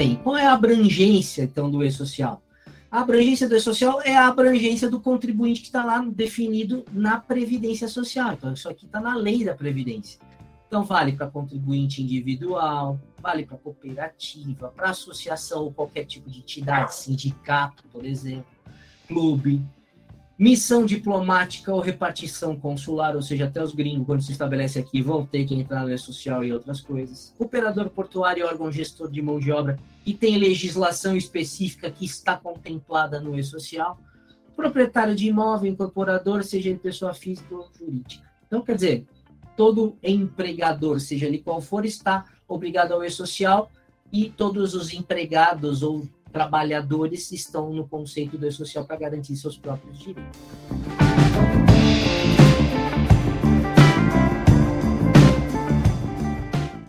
aí, qual é a abrangência, então, do E-Social? A abrangência do E-Social é a abrangência do contribuinte que está lá definido na Previdência Social. Então, isso aqui está na lei da Previdência. Então, vale para contribuinte individual, vale para cooperativa, para associação ou qualquer tipo de entidade, sindicato, por exemplo, clube, missão diplomática ou repartição consular, ou seja, até os gringos, quando se estabelece aqui, vão ter que entrar na lei social e outras coisas. Operador portuário e órgão gestor de mão de obra, que tem legislação específica que está contemplada no E-Social. Proprietário de imóvel, incorporador, seja ele pessoa física ou jurídica. Então, quer dizer, todo empregador, seja ele qual for, está obrigado ao E-Social e todos os empregados ou trabalhadores estão no conceito do social para garantir seus próprios direitos.